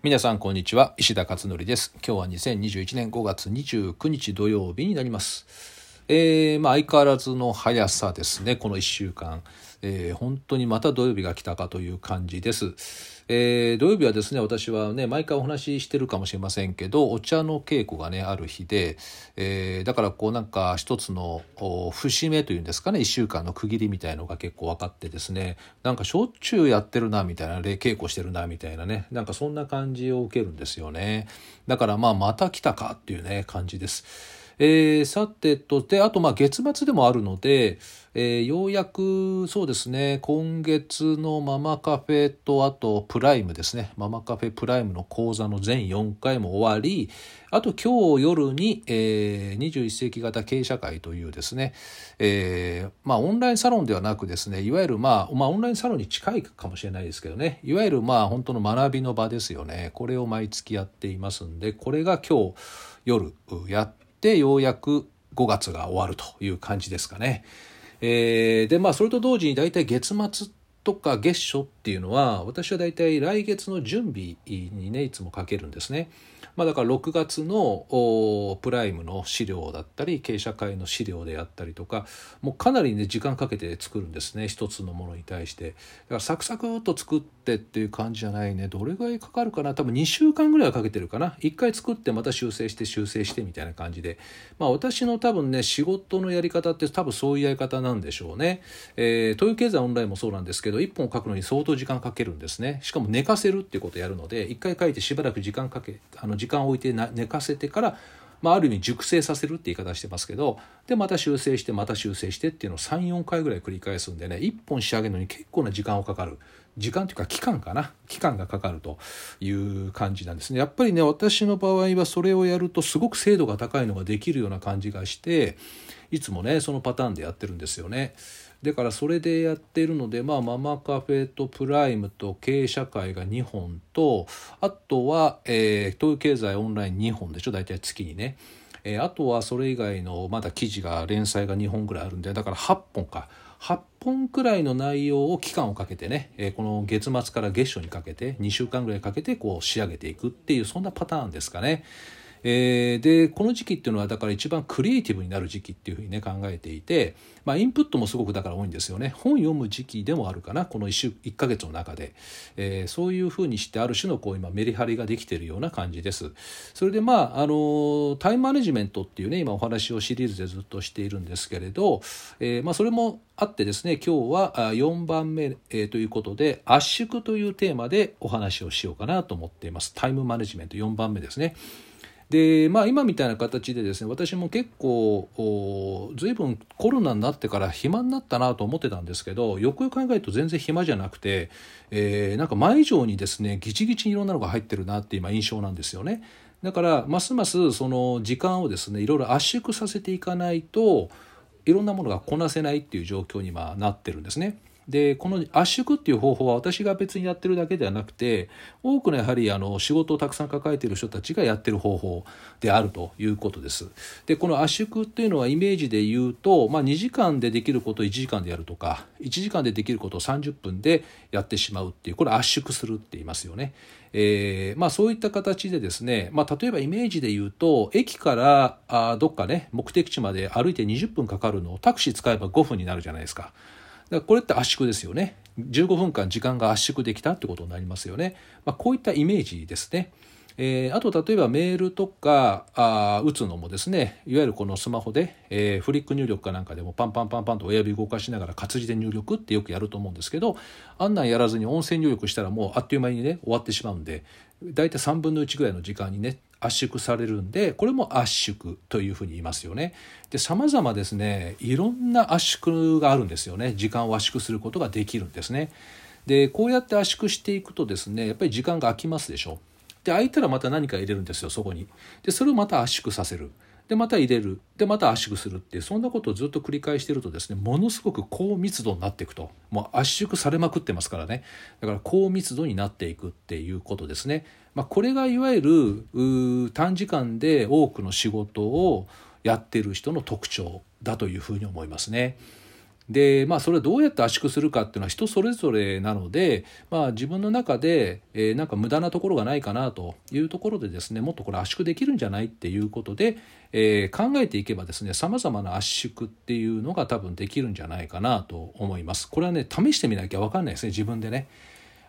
皆さんこんにちは。石田勝則です。今日は2021年5月29日土曜日になります。えー、まあ相変わらずの速さですね。この1週間、えー、本当にまた土曜日が来たかという感じです。えー、土曜日はですね私はね毎回お話ししてるかもしれませんけどお茶の稽古がねある日で、えー、だからこうなんか一つの節目というんですかね1週間の区切りみたいのが結構分かってですねなんかしょっちゅうやってるなみたいな稽古してるなみたいなねなんかそんな感じを受けるんですよね。だからまあまた来たかっていうね感じです。えー、さてとであとまあ月末でもあるので、えー、ようやくそうですね今月のママカフェとあとプライムですね。ママカフェプライムの講座の全4回も終わりあと今日夜に、えー、21世紀型経営社会というですね、えー、まあオンラインサロンではなくですねいわゆるまあ、まあ、オンラインサロンに近いかもしれないですけどねいわゆるまあ本当の学びの場ですよね。これを毎月やっていますんでこれが今日夜やってってようやく5月が終わるという感じですかね。えー、でまあそれと同時に大体月末とか月初っていうのは私は大体来月の準備にねいつもかけるんですね。まあ、だから6月のプライムの資料だったり経営者会の資料であったりとかもうかなりね時間かけて作るんですね。一つのものに対して。だからサクサクっと作ってっていう感じじゃないね。どれぐらいかかるかな？多分2週間ぐらいはかけてるかな。1回作ってまた修正して修正してみたいな感じで。まあ私の多分ね仕事のやり方って多分そういうやり方なんでしょうね、えー、東洋経済オンラインもそうなんですけど1本書くのに相当時間かけるんですね。しかも寝かせるっていうことをやるので1回書いてしばらく時間かけあの時間時間を置いて寝かせてから、まあ、ある意味熟成させるって言い方してますけどでまた修正してまた修正してっていうのを34回ぐらい繰り返すんでね1本仕上げるのに結構な時間をかかる。時間というか期間かな期間がかかるという感じなんですねやっぱりね私の場合はそれをやるとすごく精度が高いのができるような感じがしていつもねそのパターンでやってるんですよね。だからそれでやってるので、まあ、ママカフェとプライムと経営社会が2本とあとは、えー、東洋経済オンライン2本でしょ大体月にね。え、あとはそれ以外のまだ記事が連載が2本ぐらいあるんでだから8本か8本くらいの内容を期間をかけてね、えー、この月末から月初にかけて2週間ぐらいかけてこう仕上げていくっていうそんなパターンですかね。えー、でこの時期っていうのはだから一番クリエイティブになる時期っていうふうにね考えていて、まあ、インプットもすごくだから多いんですよね。本読む時期でもあるかなこの 1, 週1ヶ月の中で、えー、そういうふうにしてある種のこう今メリハリができているような感じです。それでまああのタイムマネジメントっていうね今お話をシリーズでずっとしているんですけれど、えー、まあ、それもあってですね今日は4番目、えー、ということで圧縮というテーマでお話をしようかなと思っています。タイムマネジメント4番目ですね。でまあ今みたいな形でですね私も結構随分コロナになってから暇になったなと思ってたんですけどよくよく考えると全然暇じゃなくて、えー、なんか前以上にですねギチギチにいろんなのが入ってるなって今印象なんですよね。だからますますその時間をですねいろいろ圧縮させていかないといろんなものがこなせないっていう状況に今なってるんですね。でこの圧縮っていう方法は私が別にやってるだけではなくて多くのやはりあの仕事をたくさん抱えている人たちがやってる方法であるということです。でこの圧縮っていうのはイメージで言うと、まあ、2時間でできることを1時間でやるとか1時間でできることを30分でやってしまうっていうこれ圧縮するって言いますよね。えーまあ、そういった形でですね、まあ、例えばイメージで言うと駅からあどっかね目的地まで歩いて20分かかるのをタクシー使えば5分になるじゃないですか。からこれって圧縮ですよね15分間時間が圧縮できたってことになりますよね、まあ、こういったイメージですね。えー、あと例えばメールとかあ打つのもですねいわゆるこのスマホで、えー、フリック入力かなんかでもパンパンパンパンと親指動かしながら活字で入力ってよくやると思うんですけどあんなんやらずに音声入力したらもうあっという間にね終わってしまうんで大体3分の1ぐらいの時間にね圧縮されるんでこれも圧縮というふうに言いますよね。で様々ですねいろんな圧縮があるんですよね時間を圧縮することができるんですね。でこうやって圧縮していくとですねやっぱり時間が空きますでしょ。で空いたらまた何か入れるんですよそこに。でそれをまた圧縮させる。でまた入れる。でまた圧縮するっていうそんなことをずっと繰り返してるとですねものすごく高密度になっていくと。もう圧縮されまくってますからね。だから高密度になっていくっていうことですね、まあ、これがいわゆる短時間で多くの仕事をやってる人の特徴だというふうに思いますね。でまあそれをどうやって圧縮するかっていうのは人それぞれなので、まあ、自分の中で、えー、なんか無駄なところがないかなというところでですねもっとこれ圧縮できるんじゃないっていうことで、えー、考えていけばですねさまざまな圧縮っていうのが多分できるんじゃないかなと思います。これはね試してみなきゃ分かんないですね自分でね。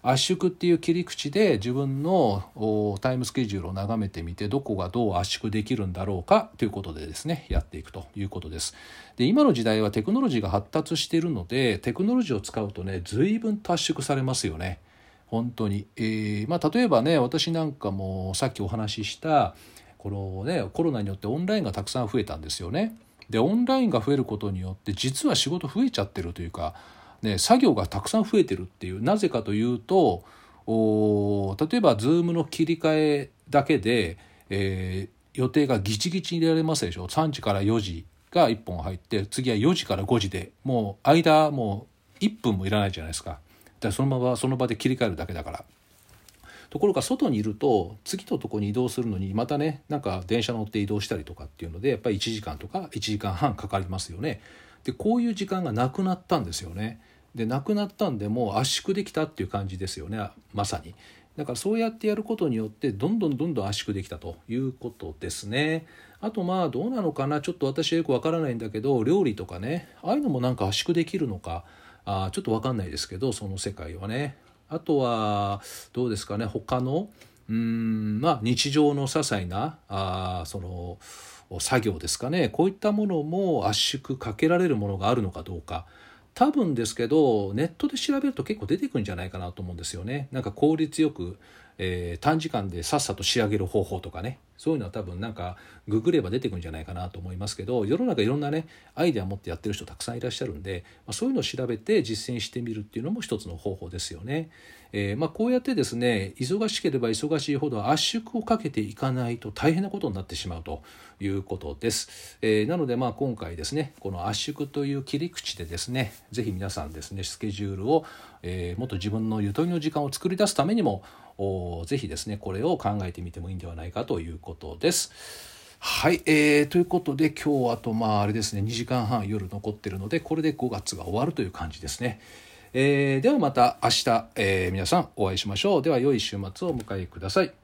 圧縮っていう切り口で自分のタイムスケジュールを眺めてみてどこがどう圧縮できるんだろうかということでですねやっていくということです。で今の時代はテクノロジーが発達しているのでテクノロジーを使うとね随分と圧縮されますよね。本当に、えー、まあ、例えばね私なんかもさっきお話ししたこのねコロナによってオンラインがたくさん増えたんですよね。でオンラインが増えることによって実は仕事増えちゃってるというかね、作業がたくさん増えてるっていうなぜかというとお例えば Zoom の切り替えだけで、えー、予定がギチギチに入れられますでしょ？3時から4時が1本入って次は4時から5時でもう間もう1分もいらないじゃないですか。だそのままその場で切り替えるだけだから。ところが外にいると次のとこに移動するのにまたねなんか電車乗って移動したりとかっていうのでやっぱり1時間とか1時間半かかりますよね。でこういう時間がなくなったんですよね。でなくなったんでもう圧縮できたっていう感じですよねまさに。だからそうやってやることによってどんどんどんどん圧縮できたということですね。あとまあどうなのかな？ちょっと私はよくわからないんだけど料理とかねああいうのもなんか圧縮できるのか？あちょっとわかんないですけどその世界はね。あとはどうですかね？他の？うんまあ日常の些細なあその作業ですかねこういったものも圧縮かけられるものがあるのかどうか。多分ですけどネットで調べると結構出てくるんじゃないかなと思うんですよね。なんか効率よく、えー、短時間でさっさと仕上げる方法とかねそういうのは多分なんかググれば出てくるんじゃないかなと思いますけど世の中いろんなねアイデアを持ってやってる人たくさんいらっしゃるんで、まあ、そういうのを調べて実践してみるっていうのも一つの方法ですよね。えー、まあ、こうやってですね忙しければ忙しいほど圧縮をかけていかないと大変なことになってしまうということです。えー、なのでまあ今回ですねこの圧縮という切り口でですね是非皆さんですねスケジュールを、えー、もっと自分のゆとりの時間を作り出すためにもぜひですねこれを考えてみてもいいんではないかということです。はい、えー、ということで今日あとまああれですね2時間半夜残ってるのでこれで5月が終わるという感じですね。えー、ではまた明日、えー、皆さんお会いしましょう。では良い週末をお迎えください。